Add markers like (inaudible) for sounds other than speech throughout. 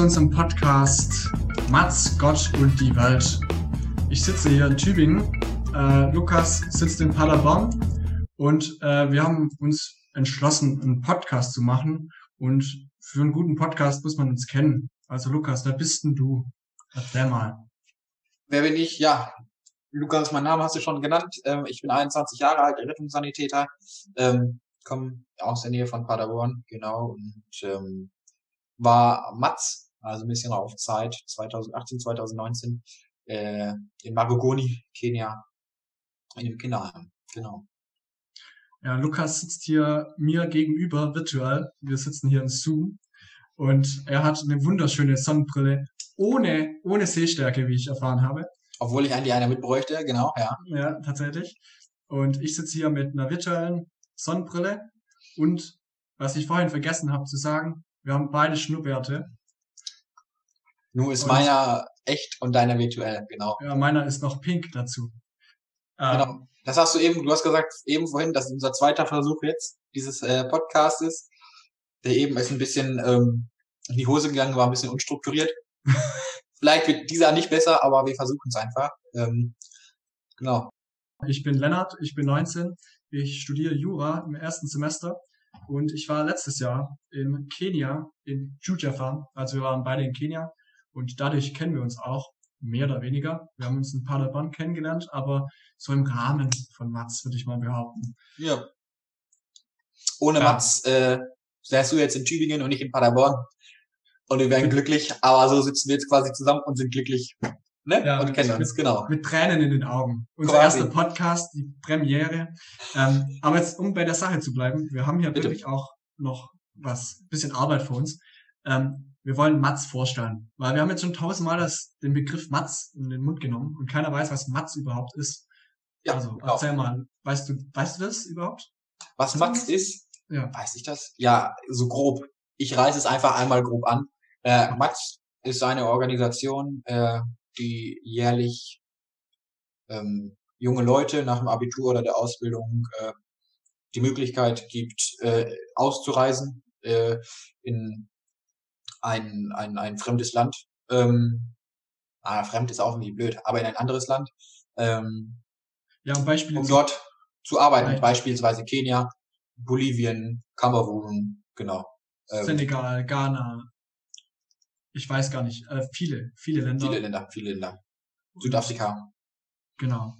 zu unserem Podcast Mats, Gott und die Welt. Ich sitze hier in Tübingen, äh, Lukas sitzt in Paderborn und äh, wir haben uns entschlossen, einen Podcast zu machen. Und für einen guten Podcast muss man uns kennen. Also Lukas, wer bist denn du? Erklär mal. Wer bin ich? Ja, Lukas, mein Name hast du schon genannt. Ähm, ich bin 21 Jahre alt, Rettungssanitäter, ähm, komme aus der Nähe von Paderborn, genau, und ähm, war Matz, also ein bisschen auf Zeit, 2018, 2019, äh, in Magogoni, Kenia, in dem Kinderheim, genau. Ja, Lukas sitzt hier mir gegenüber virtuell. Wir sitzen hier in Zoom und er hat eine wunderschöne Sonnenbrille ohne, ohne Sehstärke, wie ich erfahren habe. Obwohl ich eigentlich eine mitbräuchte, genau, ja. Ja, tatsächlich. Und ich sitze hier mit einer virtuellen Sonnenbrille und was ich vorhin vergessen habe zu sagen, wir haben beide Schnurrbärte. Nun ist und, meiner echt und deiner virtuell, genau. Ja, meiner ist noch pink dazu. Genau. Ähm, das hast du eben, du hast gesagt eben vorhin, dass unser zweiter Versuch jetzt dieses äh, Podcast ist. Der eben ist ein bisschen ähm, in die Hose gegangen, war ein bisschen unstrukturiert. (laughs) Vielleicht wird dieser nicht besser, aber wir versuchen es einfach. Ähm, genau. Ich bin Lennart, ich bin 19, ich studiere Jura im ersten Semester und ich war letztes Jahr in Kenia, in Jujafan, also wir waren beide in Kenia und dadurch kennen wir uns auch mehr oder weniger. Wir haben uns in Paderborn kennengelernt, aber so im Rahmen von Mats, würde ich mal behaupten. Ja. Ohne ja. Mats äh, wärst du jetzt in Tübingen und nicht in Paderborn. Und wir wären glücklich, aber so sitzen wir jetzt quasi zusammen und sind glücklich. Ne? Ja, und kennen uns, genau. Mit Tränen in den Augen. Unser quasi. erster Podcast, die Premiere. Ähm, aber jetzt, um bei der Sache zu bleiben, wir haben hier Bitte. wirklich auch noch was, bisschen Arbeit für uns. Ähm, wir wollen Matz vorstellen. Weil wir haben jetzt schon tausendmal das, den Begriff Matz in den Mund genommen und keiner weiß, was Matz überhaupt ist. Ja, also genau. erzähl mal, weißt du, weißt du das überhaupt? Was Matz ist? Ja. Weiß ich das? Ja, so grob. Ich reiße es einfach einmal grob an. Äh, Matz ist eine Organisation, äh, die jährlich ähm, junge Leute nach dem Abitur oder der Ausbildung äh, die Möglichkeit gibt, äh, auszureisen äh, in ein, ein, ein fremdes Land, ähm, ah, fremd ist auch irgendwie blöd, aber in ein anderes Land, ähm, ja, um, Beispiel um dort zu arbeiten, beispielsweise Kenia, Bolivien, Kamerun, genau. Ähm, Senegal, Ghana, ich weiß gar nicht, äh, viele, viele Länder. Viele Länder, viele Länder. Südafrika. Genau.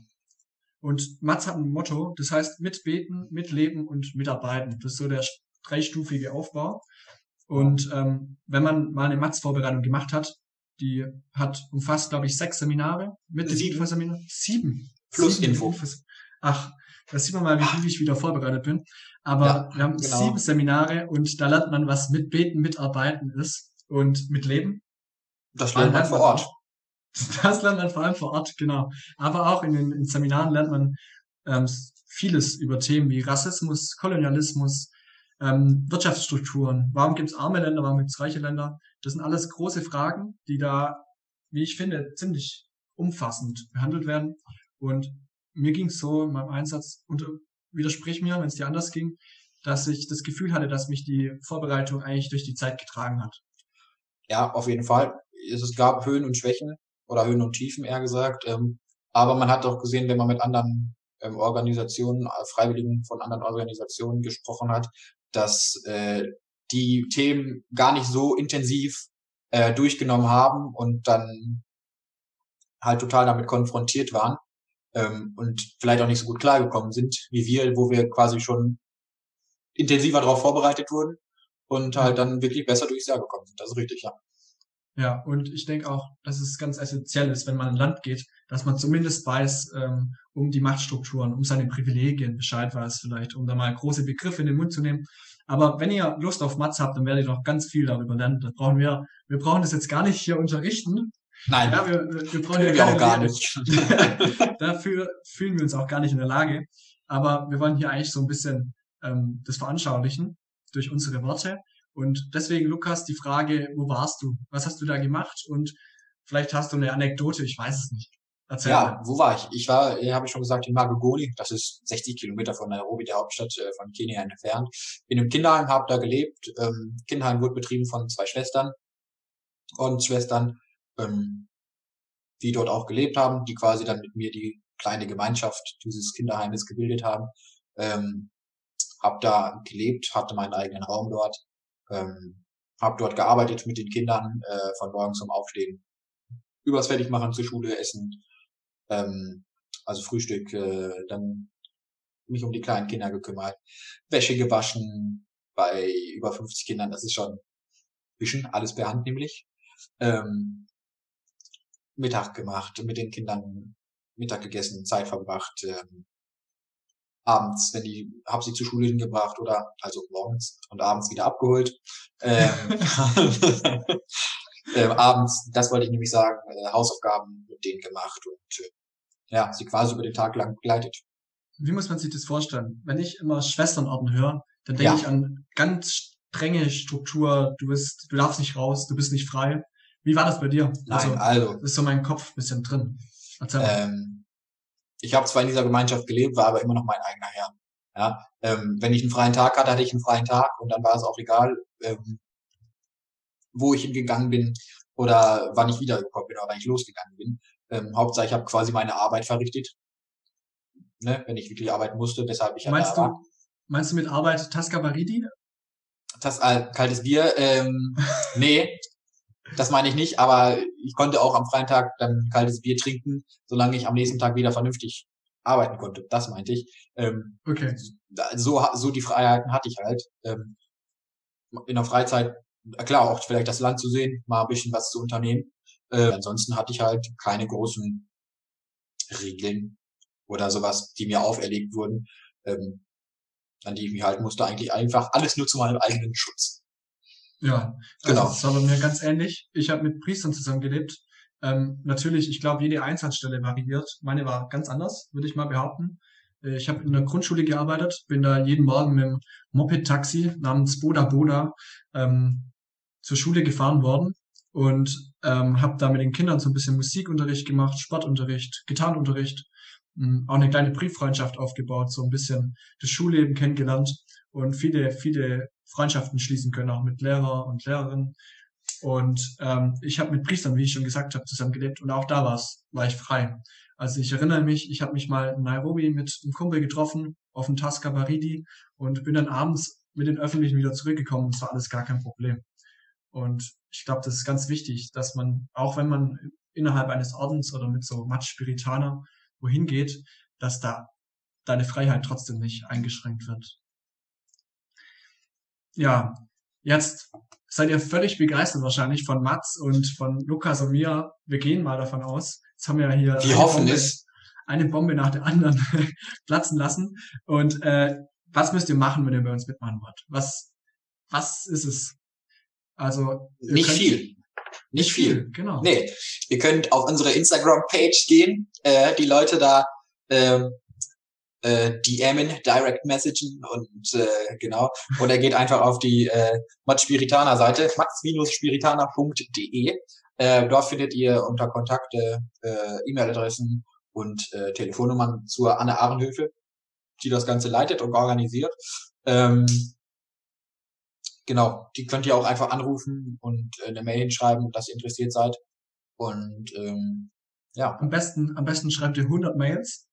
Und Mats hat ein Motto, das heißt mitbeten, mitleben und mitarbeiten. Das ist so der dreistufige Aufbau. Und ähm, wenn man mal eine Matz-Vorbereitung gemacht hat, die hat umfasst, glaube ich, sechs Seminare mit sieben. Seminaren. Sieben. Plus sieben Info. Ach, da sieht man mal, wie gut ich wieder vorbereitet bin. Aber ja, wir haben genau. sieben Seminare und da lernt man, was mit Beten, mitarbeiten ist und mit Leben. Das lernt man vor Ort. (laughs) Das lernt man vor allem vor Ort, genau. Aber auch in den in Seminaren lernt man ähm, vieles über Themen wie Rassismus, Kolonialismus, ähm, Wirtschaftsstrukturen. Warum gibt es arme Länder, warum gibt es reiche Länder? Das sind alles große Fragen, die da, wie ich finde, ziemlich umfassend behandelt werden. Und mir ging es so in meinem Einsatz, und widersprich mir, wenn es dir anders ging, dass ich das Gefühl hatte, dass mich die Vorbereitung eigentlich durch die Zeit getragen hat. Ja, auf jeden Fall. Es gab Höhen und Schwächen oder Höhen und Tiefen eher gesagt. Ähm, aber man hat auch gesehen, wenn man mit anderen ähm, Organisationen, äh, Freiwilligen von anderen Organisationen gesprochen hat, dass äh, die Themen gar nicht so intensiv äh, durchgenommen haben und dann halt total damit konfrontiert waren ähm, und vielleicht auch nicht so gut klargekommen sind wie wir, wo wir quasi schon intensiver darauf vorbereitet wurden und halt dann wirklich besser durchs Jahr gekommen sind. Das ist richtig, ja. Ja, und ich denke auch, dass es ganz essentiell ist, wenn man ein Land geht, dass man zumindest weiß, ähm, um die Machtstrukturen, um seine Privilegien Bescheid weiß vielleicht, um da mal große Begriffe in den Mund zu nehmen. Aber wenn ihr Lust auf Matz habt, dann werdet ihr noch ganz viel darüber lernen. Das brauchen wir, wir brauchen das jetzt gar nicht hier unterrichten. Nein, ja, wir, wir brauchen ja wir auch gar nicht. (laughs) (laughs) Dafür fühlen wir uns auch gar nicht in der Lage. Aber wir wollen hier eigentlich so ein bisschen ähm, das veranschaulichen durch unsere Worte. Und deswegen, Lukas, die Frage, wo warst du? Was hast du da gemacht? Und vielleicht hast du eine Anekdote, ich weiß es nicht. Erzähl ja, mal. wo war ich? Ich war, äh, habe ich schon gesagt, in Magogoni. Das ist 60 Kilometer von Nairobi, der Hauptstadt äh, von Kenia entfernt. Bin im Kinderheim, habe da gelebt. Ähm, Kinderheim wurde betrieben von zwei Schwestern. Ordensschwestern, ähm, die dort auch gelebt haben, die quasi dann mit mir die kleine Gemeinschaft dieses Kinderheimes gebildet haben. Ähm, hab da gelebt, hatte meinen eigenen Raum dort, ähm, habe dort gearbeitet mit den Kindern äh, von morgens zum Aufstehen, übers Fertigmachen zur Schule, Essen, ähm, also Frühstück, äh, dann mich um die kleinen Kinder gekümmert, Wäsche gewaschen bei über 50 Kindern, das ist schon ein bisschen alles per Hand nämlich. Ähm, Mittag gemacht, mit den Kindern Mittag gegessen, Zeit verbracht, ähm, abends, wenn die, hab sie zur Schule hingebracht oder also morgens und abends wieder abgeholt. Ähm, (laughs) (laughs) äh, abends, das wollte ich nämlich sagen, äh, Hausaufgaben mit denen gemacht und äh, ja, sie quasi über den Tag lang begleitet. Wie muss man sich das vorstellen? Wenn ich immer Schwesternorden höre, dann denke ja. ich an ganz strenge Struktur, du bist, du darfst nicht raus, du bist nicht frei. Wie war das bei dir? Nein, also, also ist so mein Kopf bisschen drin. Ähm, ich habe zwar in dieser Gemeinschaft gelebt, war aber immer noch mein eigener Herr. Ja, ähm, wenn ich einen freien Tag hatte, hatte ich einen freien Tag und dann war es auch egal, ähm, wo ich hingegangen bin oder wann ich wiedergekommen bin oder wann ich losgegangen bin. Ähm, Hauptsache, ich habe quasi meine Arbeit verrichtet, ne, wenn ich wirklich arbeiten musste, weshalb ich meinst du, Meinst du mit Arbeit Tasca Baridi? Das äh, kaltes Bier, ähm, (laughs) nee, das meine ich nicht, aber ich konnte auch am freien Tag dann kaltes Bier trinken, solange ich am nächsten Tag wieder vernünftig arbeiten konnte. Das meinte ich. Ähm, okay. So, so die Freiheiten hatte ich halt. Ähm, in der Freizeit, klar, auch vielleicht das Land zu sehen, mal ein bisschen was zu unternehmen. Äh, ansonsten hatte ich halt keine großen Regeln oder sowas, die mir auferlegt wurden, ähm, an die ich mich halten musste. Eigentlich einfach alles nur zu meinem eigenen Schutz. Ja, genau. Also das war bei mir ganz ähnlich. Ich habe mit Priestern zusammengelebt. Ähm, natürlich, ich glaube, jede Einsatzstelle variiert. Meine war ganz anders, würde ich mal behaupten. Äh, ich habe in der Grundschule gearbeitet, bin da jeden Morgen mit einem Moped-Taxi namens Boda Boda ähm, zur Schule gefahren worden und ähm, habe da mit den Kindern so ein bisschen Musikunterricht gemacht, Sportunterricht, Gitarrenunterricht, ähm, auch eine kleine Brieffreundschaft aufgebaut, so ein bisschen das Schulleben kennengelernt und viele, viele Freundschaften schließen können, auch mit Lehrer und Lehrerinnen. Und ähm, ich habe mit Priestern, wie ich schon gesagt habe, zusammen gelebt und auch da war's, war ich frei. Also ich erinnere mich, ich habe mich mal in Nairobi mit einem Kumpel getroffen auf dem Tasca Baridi und bin dann abends mit den Öffentlichen wieder zurückgekommen und es war alles gar kein Problem. Und ich glaube, das ist ganz wichtig, dass man, auch wenn man innerhalb eines Ordens oder mit so Matsch Spiritaner wohin geht, dass da deine Freiheit trotzdem nicht eingeschränkt wird ja, jetzt seid ihr völlig begeistert wahrscheinlich von Mats und von Lukas und mir. Wir gehen mal davon aus. Jetzt haben wir hier eine Bombe, eine Bombe nach der anderen (laughs) platzen lassen. Und äh, was müsst ihr machen, wenn ihr bei uns mitmachen wollt? Was, was ist es? Also nicht viel. Nicht viel. Genau. Nee, ihr könnt auf unsere Instagram-Page gehen, äh, die Leute da äh, äh, DMen, Direct Messagen und äh, genau. Und er geht einfach auf die äh, Max Spiritana Seite, max-spiritana.de. Äh, dort findet ihr unter Kontakte äh, E-Mail-Adressen und äh, Telefonnummern zur Anne Ahrenhöfe, die das Ganze leitet und organisiert. Ähm, genau, die könnt ihr auch einfach anrufen und äh, eine Mail hinschreiben, dass ihr interessiert seid. Und ähm, ja. Am besten, am besten schreibt ihr 100 Mails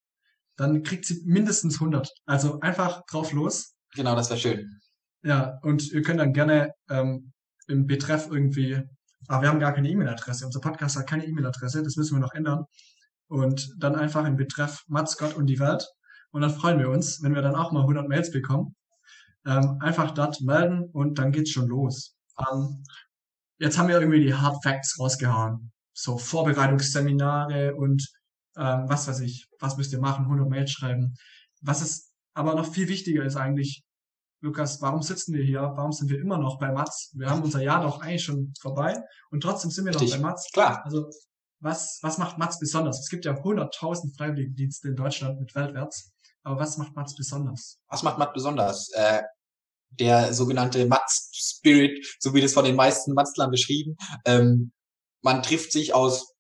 dann kriegt sie mindestens 100. Also einfach drauf los. Genau, das wäre schön. Ja, und ihr könnt dann gerne ähm, im Betreff irgendwie, ah, wir haben gar keine E-Mail-Adresse. Unser Podcast hat keine E-Mail-Adresse, das müssen wir noch ändern. Und dann einfach im Betreff Mats, Gott und die Welt. Und dann freuen wir uns, wenn wir dann auch mal 100 Mails bekommen. Ähm, einfach dort melden und dann geht's schon los. Ähm, jetzt haben wir irgendwie die Hard Facts rausgehauen. So Vorbereitungsseminare und ähm, was weiß ich, was müsst ihr machen, 100 Mails schreiben. Was ist aber noch viel wichtiger ist eigentlich, Lukas, warum sitzen wir hier? Warum sind wir immer noch bei Mats? Wir haben unser Jahr doch eigentlich schon vorbei und trotzdem sind wir noch bei Mats. Klar. Also was, was macht Mats besonders? Es gibt ja 100.000 Freiwilligendienste in Deutschland mit weltwärts. Aber was macht Mats besonders? Was macht Mats besonders? Äh, der sogenannte Mats Spirit, so wie das von den meisten Matzlern beschrieben. Ähm, man trifft sich aus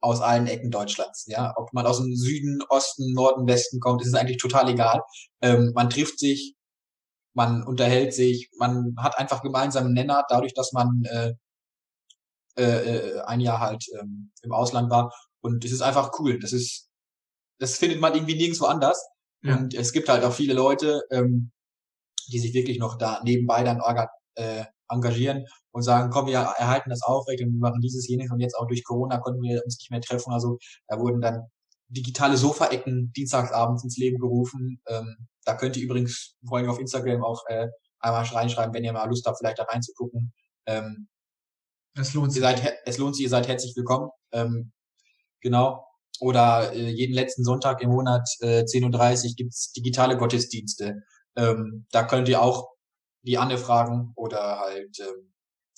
aus allen Ecken Deutschlands. Ja, ob man aus dem Süden, Osten, Norden, Westen kommt, ist es eigentlich total egal. Ähm, man trifft sich, man unterhält sich, man hat einfach gemeinsame Nenner, dadurch, dass man äh, äh, äh, ein Jahr halt ähm, im Ausland war. Und es ist einfach cool. Das ist, das findet man irgendwie nirgendwo anders. Ja. Und es gibt halt auch viele Leute, ähm, die sich wirklich noch da nebenbei dann äh, engagieren und sagen, komm, wir erhalten das aufrecht und wir machen dieses, jenes und jetzt auch durch Corona konnten wir uns nicht mehr treffen. Also da wurden dann digitale Sofaecken dienstagsabends ins Leben gerufen. Ähm, da könnt ihr übrigens vor allem auf Instagram auch äh, einmal reinschreiben, wenn ihr mal Lust habt, vielleicht da reinzugucken. Ähm, Es lohnt ihr sich. seid, he- es lohnt sich, ihr seid herzlich willkommen. Ähm, genau. Oder äh, jeden letzten Sonntag im Monat äh, 10.30 Uhr gibt's digitale Gottesdienste. Ähm, da könnt ihr auch die Anne fragen oder halt ähm,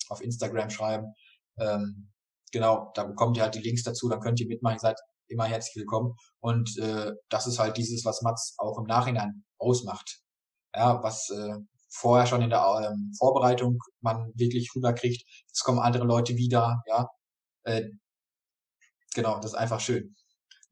auf Instagram schreiben. Ähm, genau, da bekommt ihr halt die Links dazu, dann könnt ihr mitmachen, ihr seid immer herzlich willkommen. Und äh, das ist halt dieses, was Mats auch im Nachhinein ausmacht. Ja, was äh, vorher schon in der ähm, Vorbereitung man wirklich rüberkriegt. Es kommen andere Leute wieder, ja. Äh, genau, das ist einfach schön.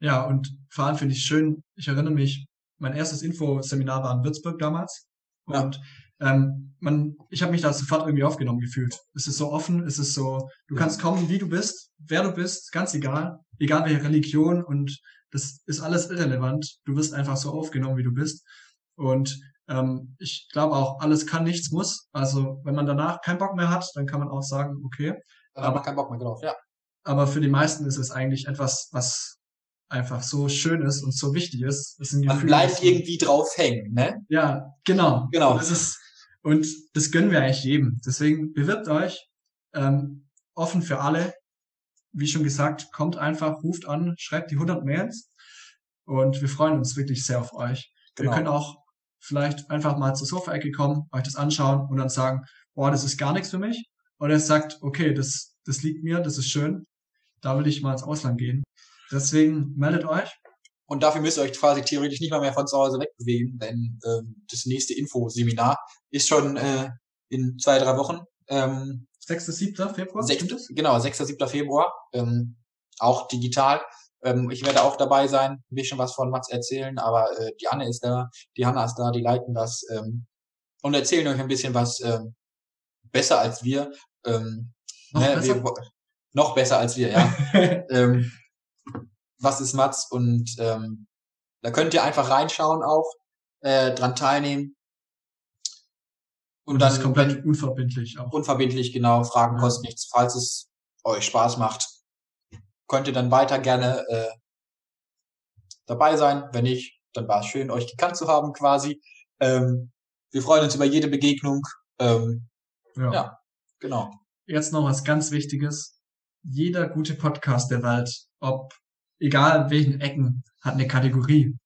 Ja, und vor allem finde ich schön, ich erinnere mich, mein erstes Infoseminar war in Würzburg damals. Ja. Und ähm, man, ich habe mich da sofort irgendwie aufgenommen gefühlt. Es ist so offen, es ist so, du Ja. kannst kommen, wie du bist, wer du bist, ganz egal, egal welche Religion und das ist alles irrelevant. Du wirst einfach so aufgenommen, wie du bist. Und ähm, ich glaube auch, alles kann, nichts muss. Also wenn man danach keinen Bock mehr hat, dann kann man auch sagen, okay. Da hat man keinen Bock mehr drauf, ja. Aber für die meisten ist es eigentlich etwas, was einfach so schön ist und so wichtig ist. Das sind Man Gefühle, bleibt irgendwie drauf hängen, ne? Ja, genau. Genau. Und Das ist, und das gönnen wir eigentlich jedem. Deswegen bewirbt euch, ähm, offen für alle. Wie schon gesagt, kommt einfach, ruft an, schreibt die 100 Mails und wir freuen uns wirklich sehr auf euch. Genau. Wir können auch vielleicht einfach mal zur Sofa-Ecke kommen, euch das anschauen und dann sagen, boah, das ist gar nichts für mich. Oder ihr sagt, okay, das, das liegt mir, das ist schön, da will ich mal ins Ausland gehen. Deswegen meldet euch. Und dafür müsst ihr euch quasi theoretisch nicht mal mehr von zu Hause wegbewegen, denn ähm, das nächste Infoseminar ist schon äh, in zwei, drei Wochen. Ähm, 6. 7. Februar, sechs, stimmt das? genau, 6. 7. Februar. Ähm, auch digital. Ähm, ich werde auch dabei sein, ein bisschen was von Mats erzählen, aber äh, die Anne ist da, die Hanna ist da, die leiten das ähm, und erzählen euch ein bisschen was ähm, besser als wir. Ähm, Noch ne, besser? Wir, noch besser als wir, ja. (laughs) ähm, was ist Mats und ähm, da könnt ihr einfach reinschauen auch, äh, dran teilnehmen. Und, Und dann das ist komplett unverbindlich auch. unverbindlich, genau, Fragen Ja. kosten nichts. Falls es euch Spaß macht, könnt ihr dann weiter gerne äh, dabei sein. Wenn nicht, dann war es schön, euch gekannt zu haben quasi. Ähm, wir freuen uns über jede Begegnung. Ähm, ja. ja. genau. Jetzt noch was ganz Wichtiges. Jeder gute Podcast der Welt, ob egal in welchen Ecken, hat eine Kategorie.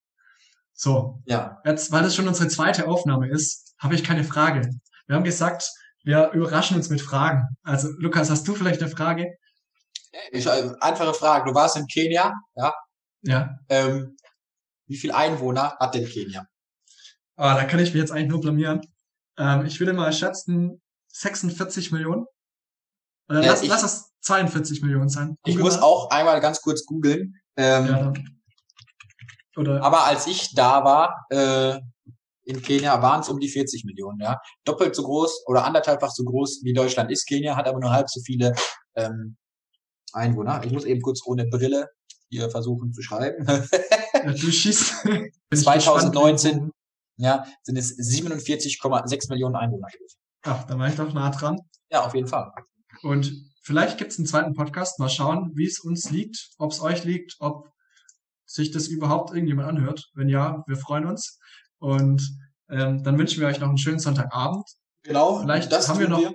So, Ja. jetzt, weil das schon unsere zweite Aufnahme ist, habe ich keine Frage. Wir haben gesagt, wir überraschen uns mit Fragen. Also, Lukas, hast du vielleicht eine Frage? Ich, äh, einfache Frage. Du warst in Kenia, ja. Ja. Ähm, wie viel Einwohner hat denn Kenia? Ah, da kann ich mich jetzt eigentlich nur blamieren. Ähm, ich würde mal schätzen 46 Millionen. Oder Äh, lass, ich- lass es 42 Millionen sein. Ich Google muss mal. auch einmal ganz kurz googeln. Ähm, Ja, dann. Oder Aber als ich da war, äh, in Kenia, waren es um die 40 Millionen, ja. Doppelt so groß oder anderthalbfach so groß wie Deutschland ist Kenia, hat aber nur halb so viele ähm, Einwohner. Ich muss eben kurz ohne Brille hier versuchen zu schreiben. ja, du schießt. (laughs) Bin ich 2019. gespannt, ja, sind es 47,6 Millionen Einwohner gewesen. Ach, da war ich doch nah dran. Ja, auf jeden Fall. Und vielleicht gibt's einen zweiten Podcast. Mal schauen, wie es uns liegt, ob es euch liegt, ob sich das überhaupt irgendjemand anhört. Wenn ja, wir freuen uns. Und ähm, dann wünschen wir euch noch einen schönen Sonntagabend. Genau. Vielleicht haben wir noch,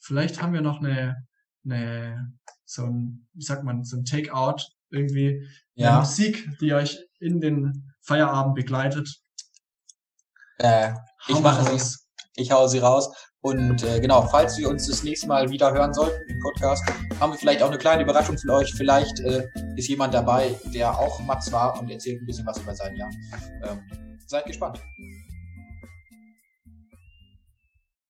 vielleicht haben wir noch eine, eine so ein, wie sagt man, so ein Takeout irgendwie, eine Ja. Musik, die euch in den Feierabend begleitet. Äh, Ich mache raus. ich hau sie raus. Und äh, genau, falls wir uns das nächste Mal wieder hören sollten im Podcast, haben wir vielleicht auch eine kleine Überraschung für euch. Vielleicht äh, ist jemand dabei, der auch Mats war und erzählt ein bisschen was über sein Jahr. Ähm, seid gespannt.